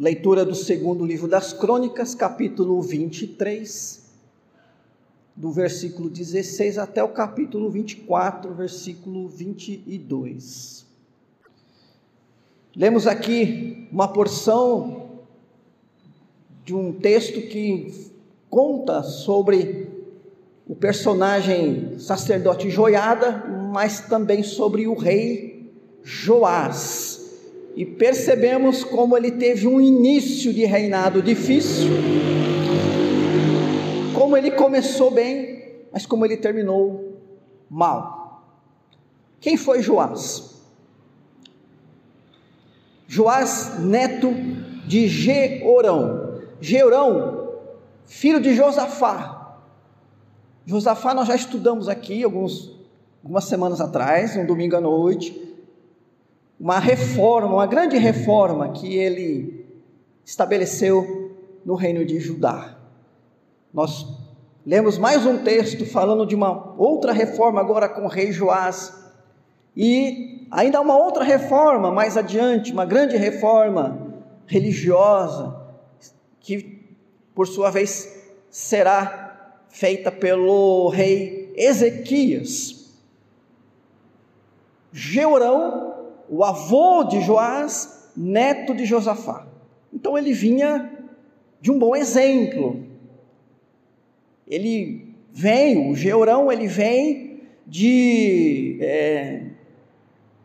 Leitura do segundo livro das Crônicas, capítulo 23, do versículo 16 até o capítulo 24, versículo 22. Lemos aqui uma porção de um texto que conta sobre o personagem sacerdote Joiada, mas também sobre o rei Joás e percebemos como ele teve um início de reinado difícil, como ele começou bem, mas como ele terminou mal. Quem foi Joás? Joás, neto de Georão. Georão, filho de Josafá. Josafá nós já estudamos aqui alguns, algumas semanas atrás, um domingo à noite uma reforma, uma grande reforma que ele estabeleceu no reino de Judá. Nós lemos mais um texto falando de uma outra reforma agora com o rei Joás e ainda uma outra reforma mais adiante, uma grande reforma religiosa que por sua vez será feita pelo rei Ezequias. Jeurão o avô de Joás, neto de Josafá. Então ele vinha de um bom exemplo. Ele vem, o Georão, ele vem de é,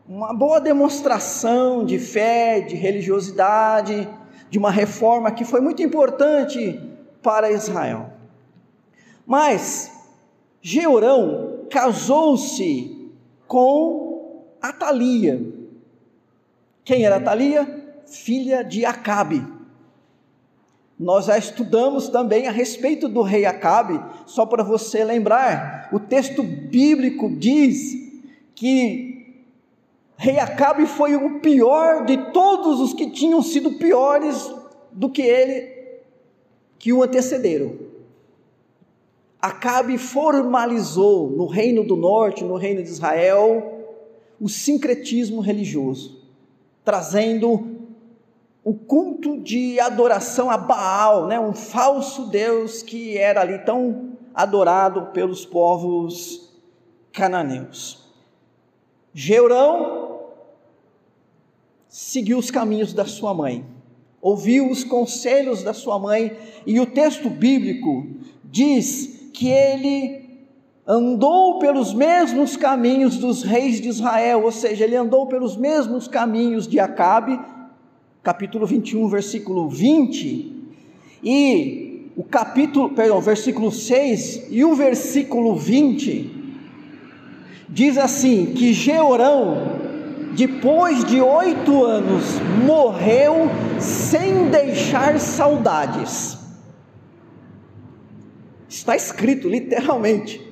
uma boa demonstração de fé, de religiosidade, de uma reforma que foi muito importante para Israel. Mas Georão casou-se com Atalia, quem era Thalia? Filha de Acabe. Nós já estudamos também a respeito do rei Acabe, só para você lembrar, o texto bíblico diz que rei Acabe foi o pior de todos os que tinham sido piores do que ele, que o antecederam. Acabe formalizou no reino do norte, no reino de Israel, o sincretismo religioso trazendo o culto de adoração a Baal, né, um falso Deus que era ali tão adorado pelos povos cananeus. Geurão seguiu os caminhos da sua mãe, ouviu os conselhos da sua mãe, e o texto bíblico diz que ele andou pelos mesmos caminhos dos reis de Israel, ou seja, ele andou pelos mesmos caminhos de Acabe, capítulo 21, versículo 20, e o capítulo, perdão, versículo 6 e o versículo 20 diz assim: que Georão, depois de oito anos, morreu sem deixar saudades. Está escrito literalmente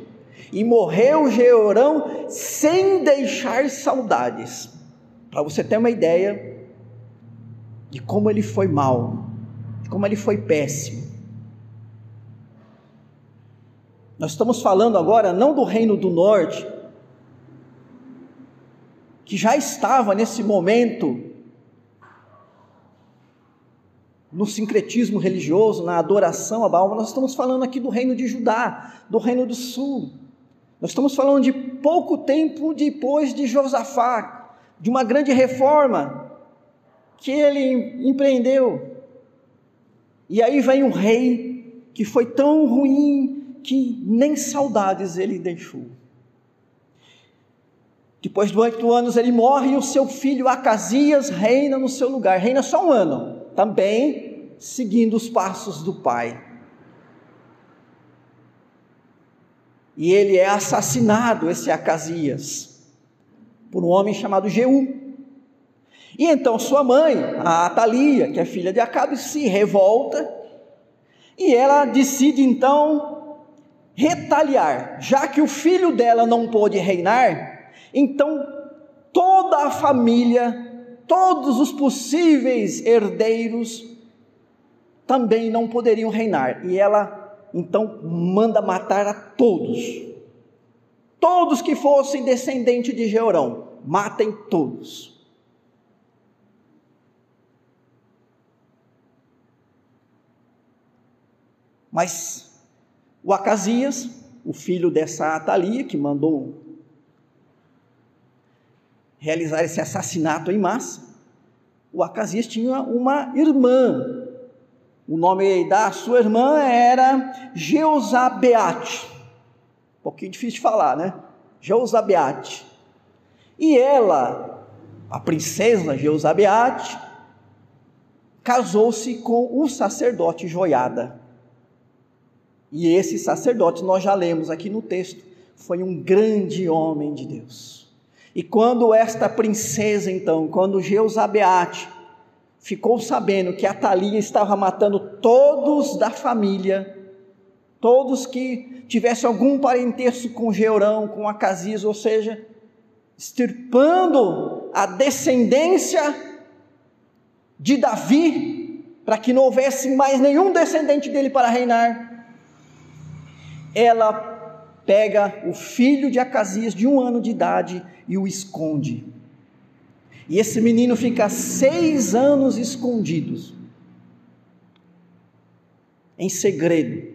e morreu Georão sem deixar saudades. Para você ter uma ideia de como ele foi mal, de como ele foi péssimo. Nós estamos falando agora não do reino do norte, que já estava nesse momento no sincretismo religioso, na adoração a Baal, nós estamos falando aqui do reino de Judá, do reino do sul. Nós estamos falando de pouco tempo depois de Josafá, de uma grande reforma que ele empreendeu. E aí vem um rei que foi tão ruim que nem saudades ele deixou. Depois de oito anos ele morre e o seu filho Acasias reina no seu lugar. Reina só um ano, também seguindo os passos do pai. E ele é assassinado, esse Acasias, por um homem chamado Jeú. E então sua mãe, a Atalia, que é filha de Acabe, se revolta e ela decide então retaliar, já que o filho dela não pôde reinar, então toda a família, todos os possíveis herdeiros também não poderiam reinar, e ela então manda matar a todos. Todos que fossem descendente de Jeorão, matem todos. Mas o Acasias, o filho dessa Atalia, que mandou realizar esse assassinato em massa, o Acasias tinha uma irmã o nome da sua irmã era Jeusabeate. Um pouquinho difícil de falar, né? Jeusabeate. E ela, a princesa Jeusabeate, casou-se com o sacerdote Joiada. E esse sacerdote, nós já lemos aqui no texto, foi um grande homem de Deus. E quando esta princesa, então, quando Jeusabeate ficou sabendo que Atalia estava matando todos da família, todos que tivessem algum parentesco com Georão, com Acasias, ou seja, extirpando a descendência de Davi, para que não houvesse mais nenhum descendente dele para reinar, ela pega o filho de Acasias de um ano de idade e o esconde. E esse menino fica seis anos escondidos, em segredo,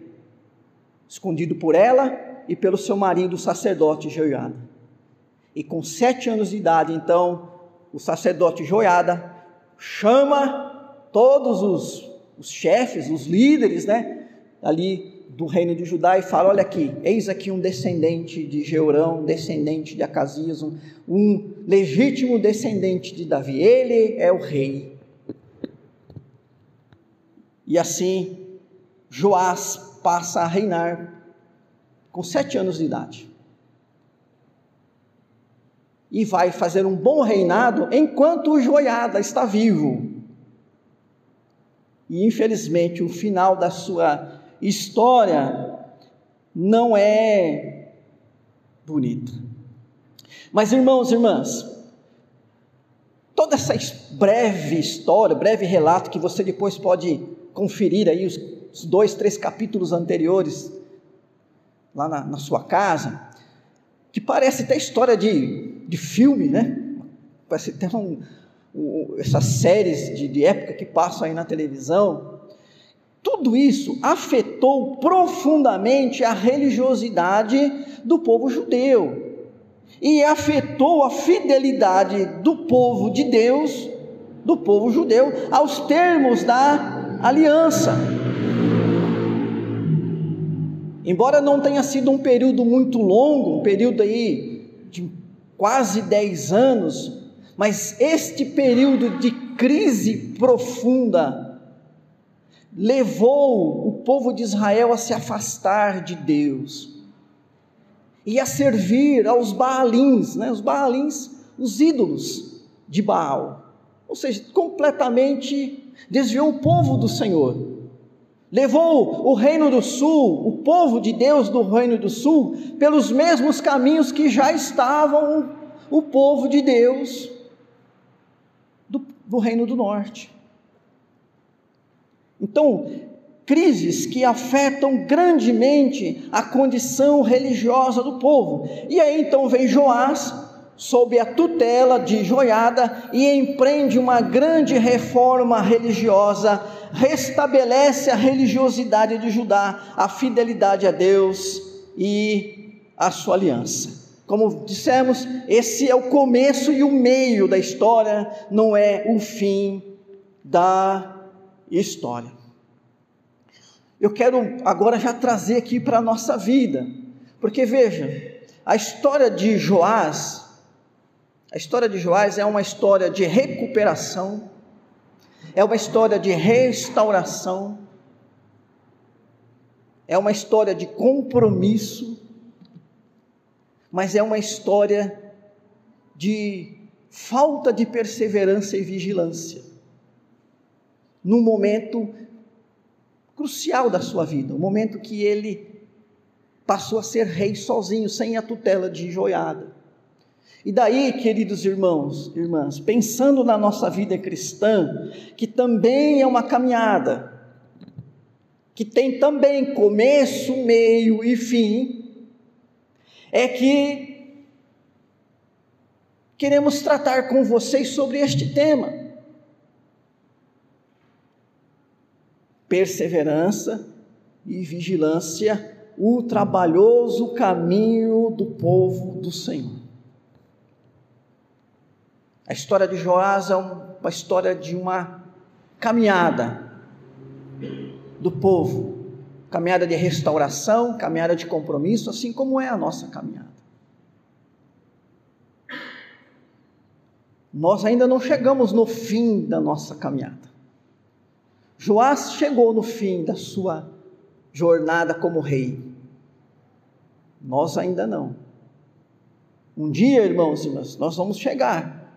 escondido por ela e pelo seu marido, o sacerdote Joiada. E com sete anos de idade, então, o sacerdote Joiada chama todos os, os chefes, os líderes, né, ali do reino de Judá e fala: Olha aqui, eis aqui um descendente de Jeurão, descendente de Acasias, um, um legítimo descendente de Davi, ele é o rei. E assim, Joás passa a reinar com sete anos de idade. E vai fazer um bom reinado enquanto o Joiada está vivo. E infelizmente o final da sua história não é bonita. Mas irmãos e irmãs, toda essa breve história, breve relato que você depois pode conferir aí os dois, três capítulos anteriores lá na, na sua casa, que parece até história de, de filme, né? Parece até um, um, essas séries de, de época que passam aí na televisão. Tudo isso afetou profundamente a religiosidade do povo judeu e afetou a fidelidade do povo de Deus, do povo judeu, aos termos da aliança. Embora não tenha sido um período muito longo, um período aí de quase 10 anos, mas este período de crise profunda levou o povo de Israel a se afastar de Deus e a servir aos Baalins, né? os Baalins, os ídolos de Baal, ou seja, completamente desviou o povo do Senhor. Levou o reino do sul, o povo de Deus do reino do sul, pelos mesmos caminhos que já estavam o povo de Deus do, do reino do norte. Então, crises que afetam grandemente a condição religiosa do povo. E aí então vem Joás, sob a tutela de Joiada, e empreende uma grande reforma religiosa, restabelece a religiosidade de Judá, a fidelidade a Deus e a sua aliança. Como dissemos, esse é o começo e o meio da história, não é o fim da história. Eu quero agora já trazer aqui para a nossa vida, porque veja, a história de Joás, a história de Joás é uma história de recuperação, é uma história de restauração, é uma história de compromisso, mas é uma história de falta de perseverança e vigilância num momento crucial da sua vida, o momento que ele passou a ser rei sozinho, sem a tutela de Joiada. E daí, queridos irmãos, irmãs, pensando na nossa vida cristã, que também é uma caminhada, que tem também começo, meio e fim, é que queremos tratar com vocês sobre este tema. Perseverança e vigilância o trabalhoso caminho do povo do Senhor. A história de Joás é uma história de uma caminhada do povo, caminhada de restauração, caminhada de compromisso, assim como é a nossa caminhada. Nós ainda não chegamos no fim da nossa caminhada. Joás chegou no fim da sua jornada como rei. Nós ainda não. Um dia, irmãos e irmãs, nós vamos chegar.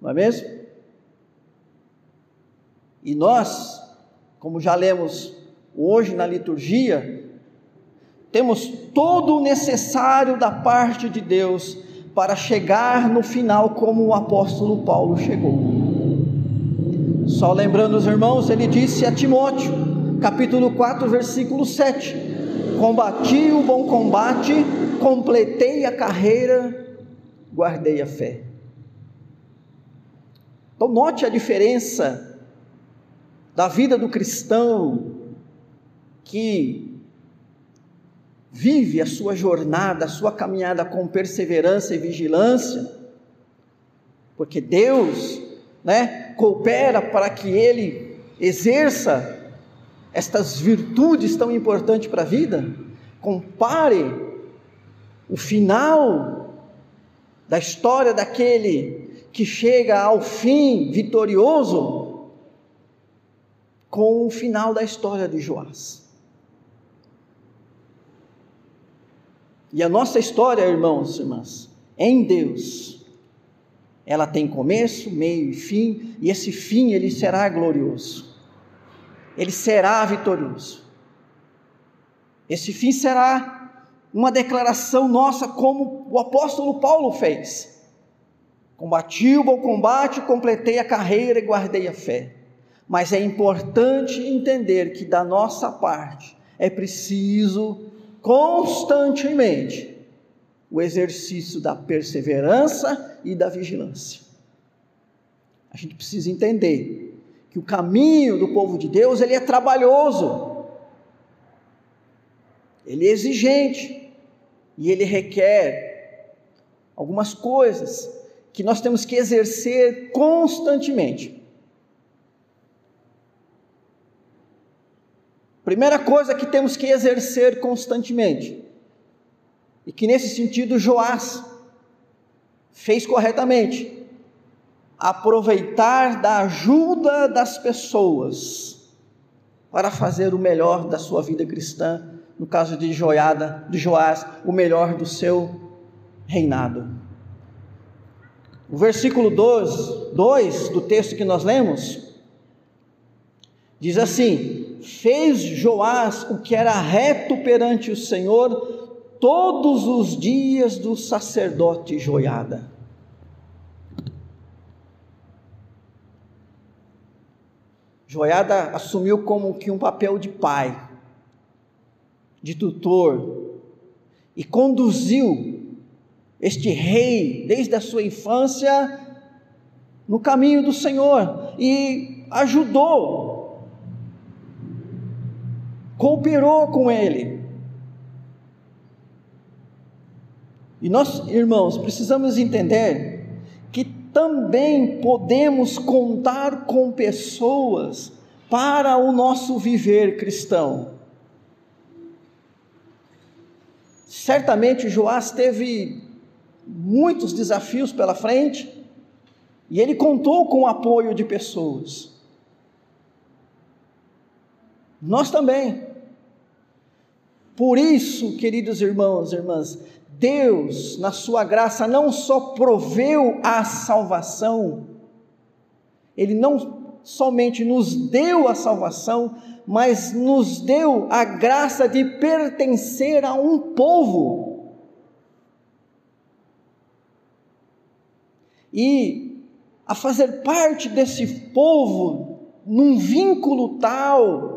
Não é mesmo? E nós, como já lemos hoje na liturgia, temos todo o necessário da parte de Deus para chegar no final como o apóstolo Paulo chegou. Só lembrando os irmãos, ele disse a Timóteo, capítulo 4, versículo 7: Combati o bom combate, completei a carreira, guardei a fé. Então, note a diferença da vida do cristão que vive a sua jornada, a sua caminhada com perseverança e vigilância, porque Deus, né, coopera para que ele exerça estas virtudes tão importantes para a vida. Compare o final da história daquele que chega ao fim vitorioso com o final da história de Joás. E a nossa história, irmãos e irmãs, em Deus, ela tem começo, meio e fim, e esse fim ele será glorioso. Ele será vitorioso. Esse fim será uma declaração nossa, como o apóstolo Paulo fez. Combati o bom combate, completei a carreira e guardei a fé. Mas é importante entender que da nossa parte é preciso constantemente o exercício da perseverança e da vigilância. A gente precisa entender que o caminho do povo de Deus, ele é trabalhoso. Ele é exigente e ele requer algumas coisas que nós temos que exercer constantemente. Primeira coisa que temos que exercer constantemente, e que nesse sentido Joás fez corretamente, aproveitar da ajuda das pessoas para fazer o melhor da sua vida cristã, no caso de Joiada, de Joás, o melhor do seu reinado. O versículo 2, 2 do texto que nós lemos diz assim: fez Joás o que era reto perante o Senhor todos os dias do sacerdote Joiada. Joiada assumiu como que um papel de pai, de tutor, e conduziu este rei desde a sua infância no caminho do Senhor e ajudou cooperou com ele. E nós, irmãos, precisamos entender que também podemos contar com pessoas para o nosso viver cristão. Certamente Joás teve muitos desafios pela frente e ele contou com o apoio de pessoas. Nós também. Por isso, queridos irmãos e irmãs, Deus, na sua graça, não só proveu a salvação, Ele não somente nos deu a salvação, mas nos deu a graça de pertencer a um povo. E a fazer parte desse povo num vínculo tal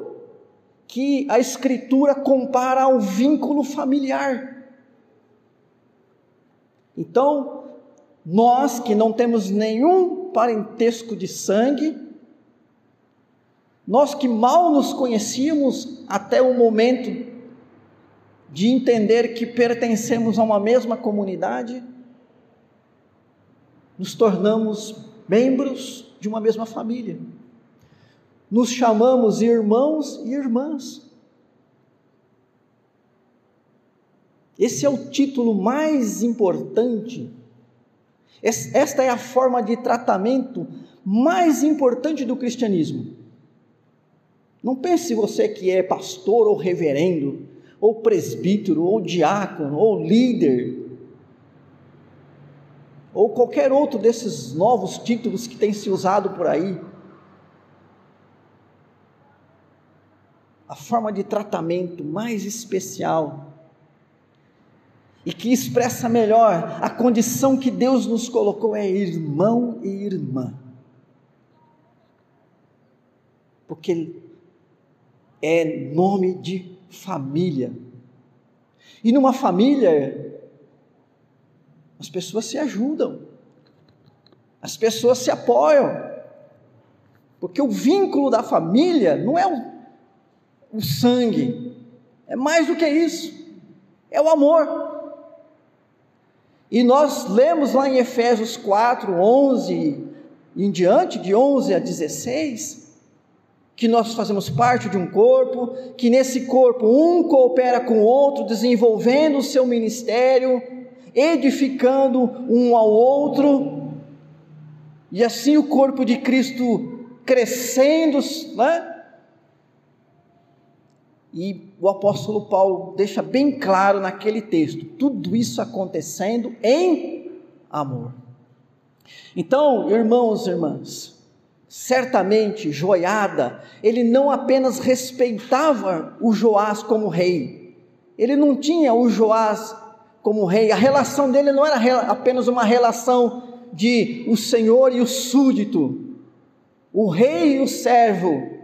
que a Escritura compara ao vínculo familiar. Então, nós que não temos nenhum parentesco de sangue, Nós que mal nos conhecíamos até o momento de entender que pertencemos a uma mesma comunidade, nos tornamos membros de uma mesma família. Nos chamamos irmãos e irmãs. Esse é o título mais importante. Esta é a forma de tratamento mais importante do cristianismo. Não pense você que é pastor ou reverendo, ou presbítero, ou diácono, ou líder, ou qualquer outro desses novos títulos que tem se usado por aí. A forma de tratamento mais especial e que expressa melhor a condição que Deus nos colocou é irmão e irmã. Porque é nome de família. E numa família, as pessoas se ajudam, as pessoas se apoiam, porque o vínculo da família não é o, o sangue, é mais do que isso, é o amor. E nós lemos lá em Efésios 4, 11 em diante, de 11 a 16, que nós fazemos parte de um corpo, que nesse corpo um coopera com o outro, desenvolvendo o seu ministério, edificando um ao outro, e assim o corpo de Cristo crescendo, né? E o apóstolo Paulo deixa bem claro naquele texto, tudo isso acontecendo em amor. Então, irmãos e irmãs, certamente Joiada, ele não apenas respeitava o Joás como rei, ele não tinha o Joás como rei, a relação dele não era apenas uma relação de o senhor e o súdito, o rei e o servo,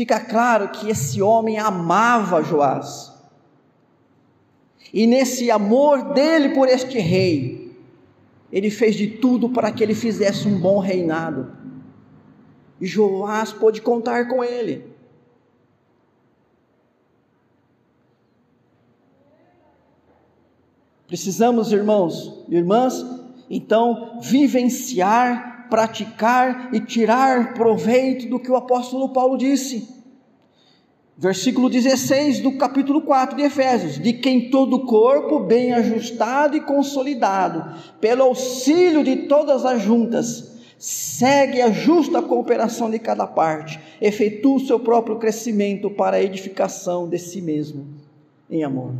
fica claro que esse homem amava Joás. E nesse amor dele por este rei, ele fez de tudo para que ele fizesse um bom reinado. E Joás pôde contar com ele. Precisamos, irmãos e irmãs, então vivenciar praticar e tirar proveito do que o apóstolo Paulo disse. Versículo 16 do capítulo 4 de Efésios: De quem todo o corpo, bem ajustado e consolidado, pelo auxílio de todas as juntas, segue a justa cooperação de cada parte, efetua o seu próprio crescimento para a edificação de si mesmo em amor.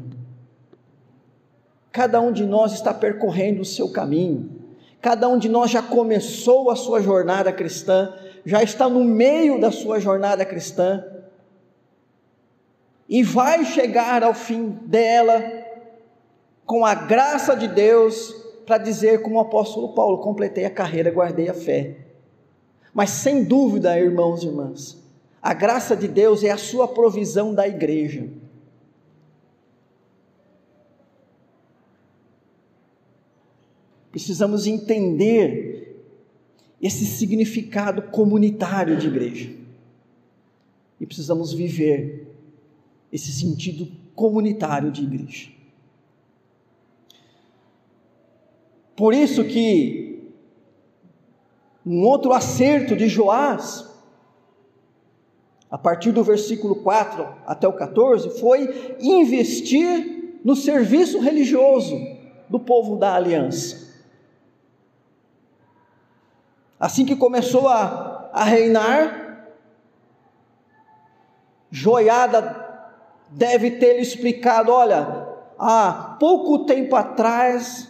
Cada um de nós está percorrendo o seu caminho, Cada um de nós já começou a sua jornada cristã, já está no meio da sua jornada cristã e vai chegar ao fim dela com a graça de Deus para dizer como o apóstolo Paulo, completei a carreira, guardei a fé. Mas sem dúvida, irmãos e irmãs, a graça de Deus é a sua provisão da igreja. Precisamos entender esse significado comunitário de igreja. E precisamos viver esse sentido comunitário de igreja. Por isso que um outro acerto de Joás, a partir do versículo 4 até o 14, foi investir no serviço religioso do povo da aliança. Assim que começou a, a reinar, Joiada deve ter lhe explicado: olha, há pouco tempo atrás,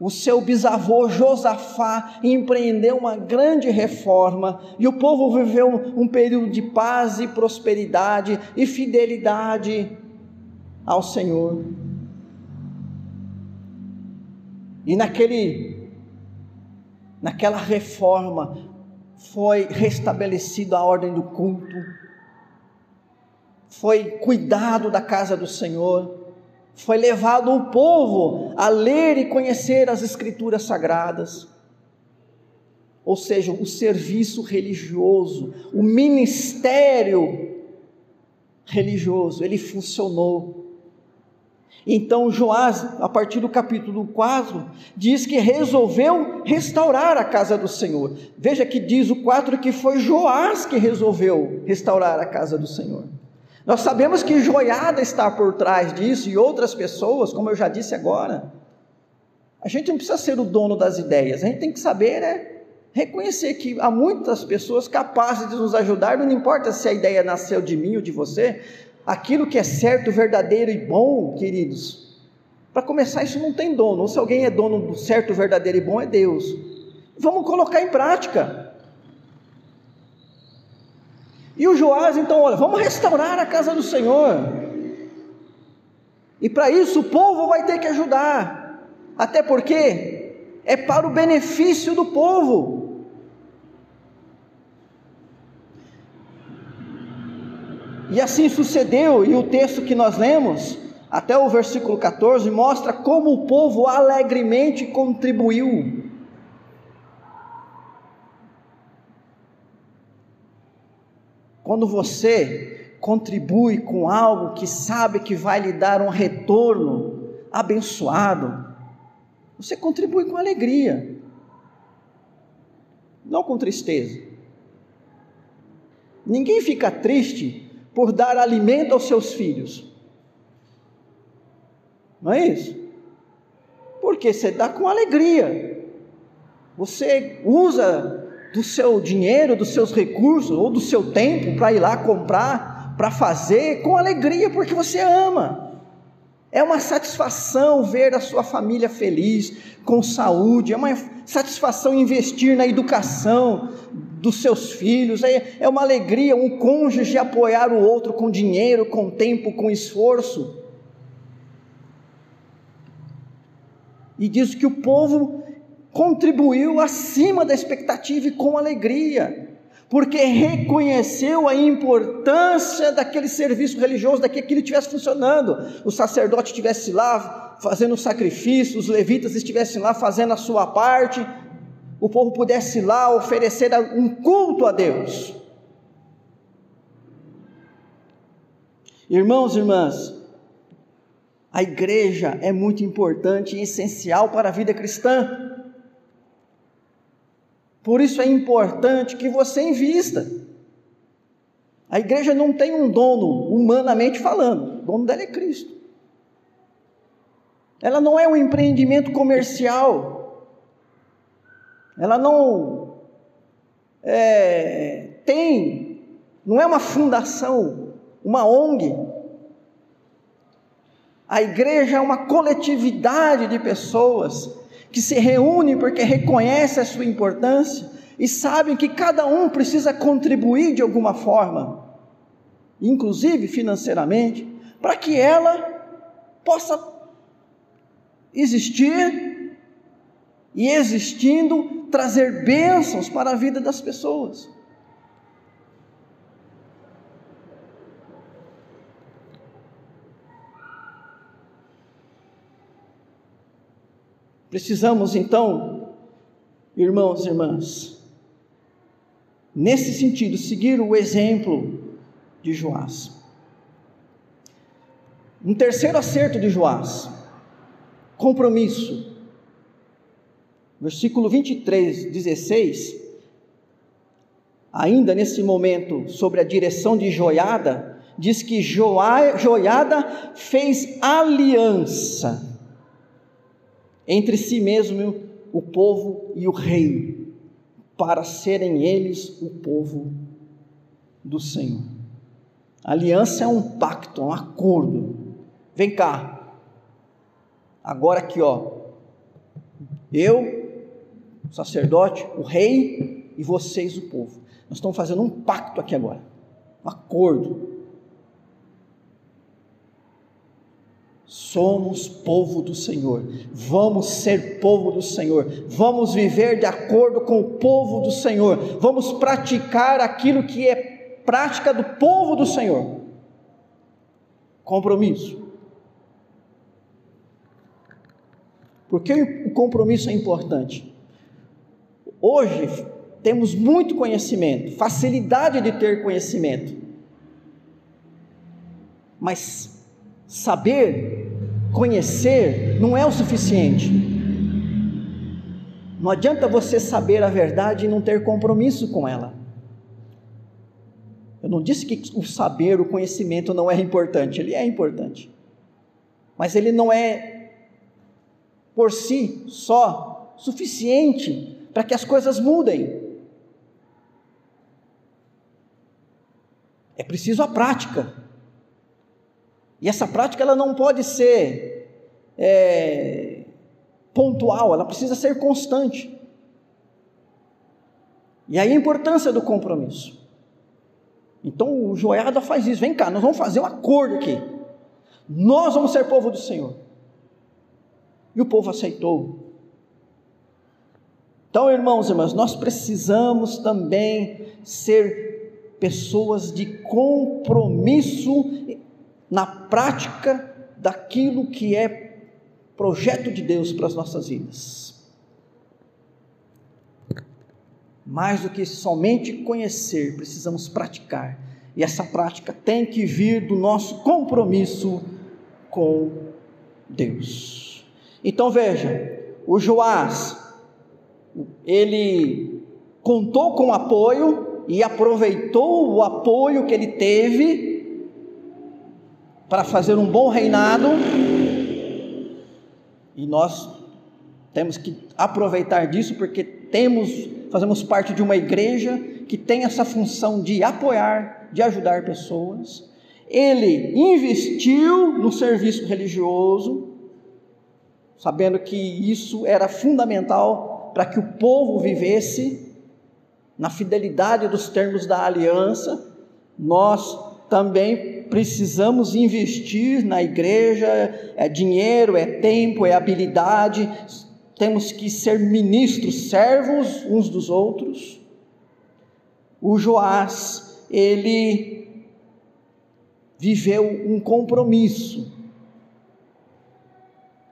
o seu bisavô Josafá empreendeu uma grande reforma e o povo viveu um período de paz e prosperidade e fidelidade ao Senhor. E naquele naquela reforma, foi restabelecida a ordem do culto, foi cuidado da casa do Senhor, foi levado o povo a ler e conhecer as Escrituras sagradas. ou seja, o serviço religioso, o ministério religioso, ele funcionou. Então Joás, a partir do capítulo 4, diz que resolveu restaurar a casa do Senhor. Veja que diz o 4 que foi Joás que resolveu restaurar a casa do Senhor. Nós sabemos que Joiada está por trás disso e outras pessoas, como eu já disse agora. A gente não precisa ser o dono das ideias, a gente tem que saber é, reconhecer que há muitas pessoas capazes de nos ajudar, não importa se a ideia nasceu de mim ou de você, aquilo que é certo, verdadeiro e bom, queridos. Para começar, isso não tem dono, ou se alguém é dono do certo, verdadeiro e bom, é Deus. Vamos colocar em prática. E o Joás, então, olha, vamos restaurar a casa do Senhor. E para isso o povo vai ter que ajudar. Até porque é para o benefício do povo. E assim sucedeu, e o texto que nós lemos, até o versículo 14, mostra como o povo alegremente contribuiu Quando você contribui com algo que sabe que vai lhe dar um retorno abençoado, você contribui com alegria, não com tristeza. Ninguém fica triste por dar alimento aos seus filhos, não é isso? Porque você dá com alegria, você usa do seu dinheiro, dos seus recursos ou do seu tempo para ir lá comprar, para fazer com alegria, porque você ama. É uma satisfação ver a sua família feliz, com saúde, é uma satisfação investir na educação dos seus filhos, é, é uma alegria um cônjuge apoiar o outro com dinheiro, com tempo, com esforço. E diz que o povo contribuiu acima da expectativa e com alegria, porque reconheceu a importância daquele serviço religioso, daquele que ele estivesse funcionando. O sacerdote estivesse lá fazendo sacrifício, os levitas estivessem lá fazendo a sua parte, o povo pudesse lá oferecer um culto a Deus. Irmãos e irmãs, a igreja é muito importante e essencial para a vida cristã. Por isso é importante que você invista. A igreja não tem um dono, humanamente falando, o dono dela é Cristo. Ela não é um empreendimento comercial, ela não é, tem, não é uma fundação, uma ONG. A igreja é uma coletividade de pessoas que se reúnem porque reconhecem a sua importância e sabem que cada um precisa contribuir de alguma forma, inclusive financeiramente, para que ela possa existir e existindo trazer bênçãos para a vida das pessoas. Precisamos então, irmãos e irmãs, nesse sentido, seguir o exemplo de Joás. Um terceiro acerto de Joás, compromisso. Versículo 23, 16. Ainda nesse momento, sobre a direção de Joiada, diz que Joiada fez aliança entre si mesmo o povo e o rei, para serem eles o povo do Senhor. A aliança é um pacto, um acordo. Vem cá. Agora aqui, ó. Eu, o sacerdote, o rei e vocês, o povo. Nós estamos fazendo um pacto aqui agora. Um acordo. Somos povo do Senhor, vamos ser povo do Senhor, vamos viver de acordo com o povo do Senhor, vamos praticar aquilo que é prática do povo do Senhor. Compromisso. Por que o compromisso é importante? Hoje, temos muito conhecimento, facilidade de ter conhecimento, mas saber, conhecer, não é o suficiente. Não adianta você saber a verdade e não ter compromisso com ela. Eu não disse que o saber, o conhecimento não é importante, ele é importante. Mas ele não é por si só suficiente para que as coisas mudem. É preciso a prática. E essa prática ela não pode ser é, pontual, ela precisa ser constante. E aí a importância do compromisso. Então o Joiada faz isso. Vem cá, nós vamos fazer um acordo aqui. Nós vamos ser povo do Senhor. E o povo aceitou. Então, irmãos e irmãs, nós precisamos também ser pessoas de compromisso na prática daquilo que é projeto de Deus para as nossas vidas. Mais do que somente conhecer, precisamos praticar. E essa prática tem que vir do nosso compromisso com Deus. Então veja, o Joás, ele contou com apoio e aproveitou o apoio que ele teve para fazer um bom reinado. E nós temos que aproveitar disso porque temos, fazemos parte de uma igreja que tem essa função de apoiar, de ajudar pessoas. Ele investiu no serviço religioso, sabendo que isso era fundamental para que o povo vivesse na fidelidade dos termos da aliança, nós também precisamos investir na igreja, é dinheiro, é tempo, é habilidade, temos que ser ministros, servos uns dos outros. O Joás, ele viveu um compromisso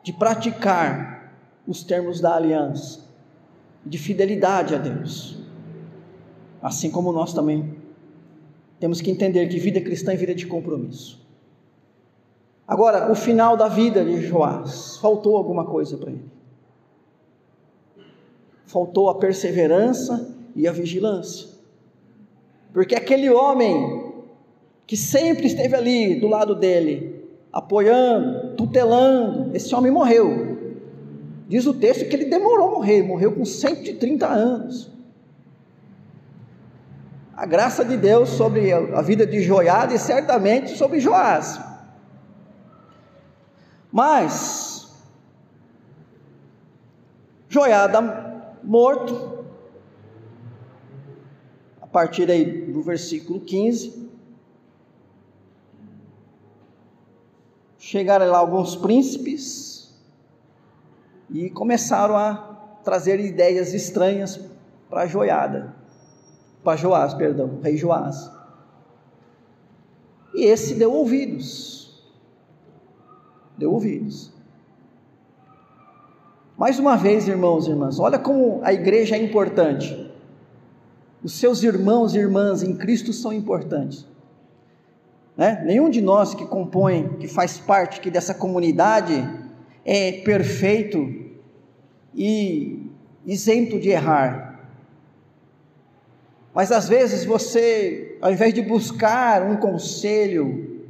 de praticar os termos da aliança, de fidelidade a Deus. Assim como nós também temos que entender que vida cristã é vida de compromisso. Agora, o final da vida de Joás, faltou alguma coisa para ele. Faltou a perseverança e a vigilância. Porque aquele homem que sempre esteve ali do lado dele, apoiando, tutelando, esse homem morreu. Diz o texto que ele demorou a morrer, morreu com 130 anos a graça de Deus sobre a vida de Joiada e certamente sobre Joás. Mas, Joiada morto, a partir aí do versículo 15, chegaram lá alguns príncipes e começaram a trazer ideias estranhas para Joiada para Joás, perdão, rei Joás. E esse deu ouvidos. Deu ouvidos. Mais uma vez, irmãos e irmãs, olha como a igreja é importante. Os seus irmãos e irmãs em Cristo são importantes. Né? Nenhum de nós que compõe, que faz parte aqui dessa comunidade, é perfeito e isento de errar. Mas às vezes você, ao invés de buscar um conselho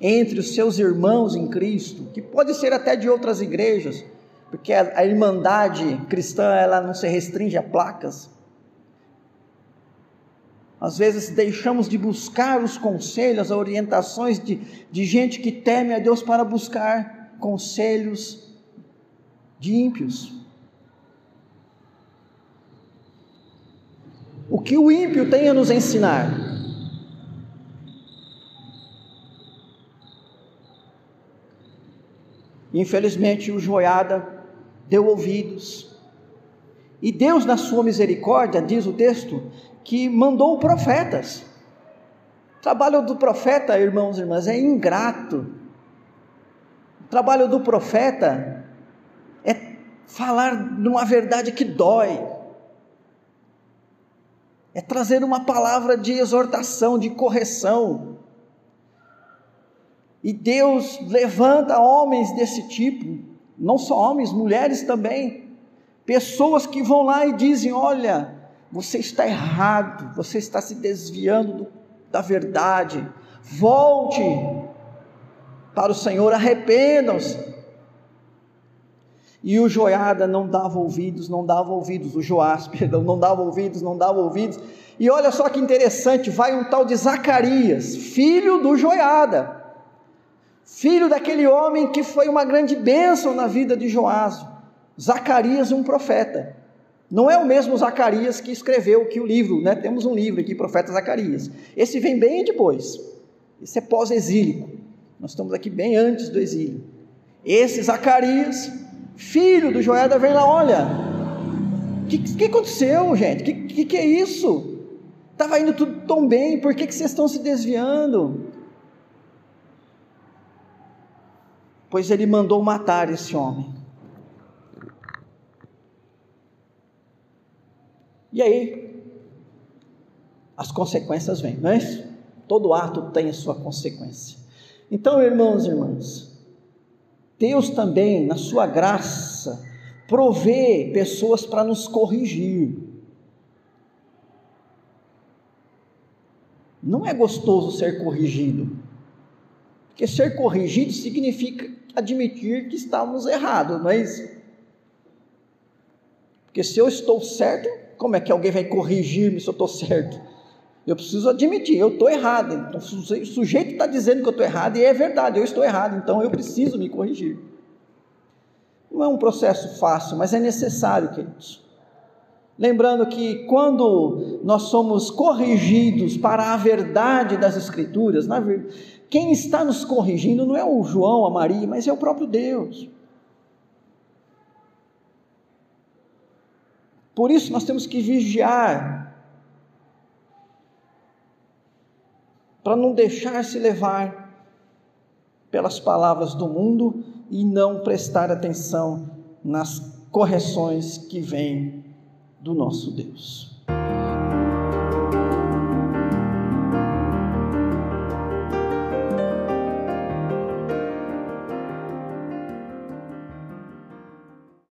entre os seus irmãos em Cristo, que pode ser até de outras igrejas, porque a, irmandade cristã ela não se restringe a placas. Às vezes deixamos de buscar os conselhos, as orientações de, de gente que teme a Deus para buscar conselhos de ímpios. O que o ímpio tem a nos ensinar? Infelizmente, o joiada deu ouvidos. E Deus, na sua misericórdia, diz o texto, que mandou profetas. O trabalho do profeta, irmãos e irmãs, é ingrato. O trabalho do profeta é falar de uma verdade que dói é trazer uma palavra de exortação, de correção. E Deus levanta homens desse tipo, não só homens, mulheres também, pessoas que vão lá e dizem: Olha, você está errado, você está se desviando do, da verdade, volte para o Senhor, arrependam-se. E o Joiada não dava ouvidos, não dava ouvidos, o Joás, perdão, não dava ouvidos, não dava ouvidos. E olha só que interessante, vai um tal de Zacarias, filho do Joiada, filho daquele homem que foi uma grande bênção na vida de Joás. Zacarias, um profeta. Não é o mesmo Zacarias que escreveu que o livro, né? Temos um livro aqui, profeta Zacarias. Esse vem bem depois. Esse é pós-exílico. Nós estamos aqui bem antes do exílio. Esse Zacarias filho do Joiada vem lá, olha, o que, que, aconteceu, gente? O que, que, que, é isso? Estava indo tudo tão bem, por que, que vocês estão se desviando? Pois ele mandou matar esse homem. E aí, as consequências vêm, não é isso? Todo ato tem a sua consequência. Então, irmãos e irmãs, Deus também, na sua graça, provê pessoas para nos corrigir. Não é gostoso ser corrigido, porque ser corrigido significa admitir que estamos errados, não é isso? Porque se eu estou certo, como é que alguém vai corrigir-me se eu estou certo? Eu preciso admitir, eu estou errado. Então, o sujeito está dizendo que eu estou errado e é verdade, eu estou errado, então eu preciso me corrigir. Não é um processo fácil, mas é necessário, queridos. Lembrando que quando nós somos corrigidos para a verdade das Escrituras, quem está nos corrigindo não é o João, a Maria, mas é o próprio Deus. Por isso nós temos que vigiar para não deixar se levar pelas palavras do mundo e não prestar atenção nas correções que vêm do nosso Deus.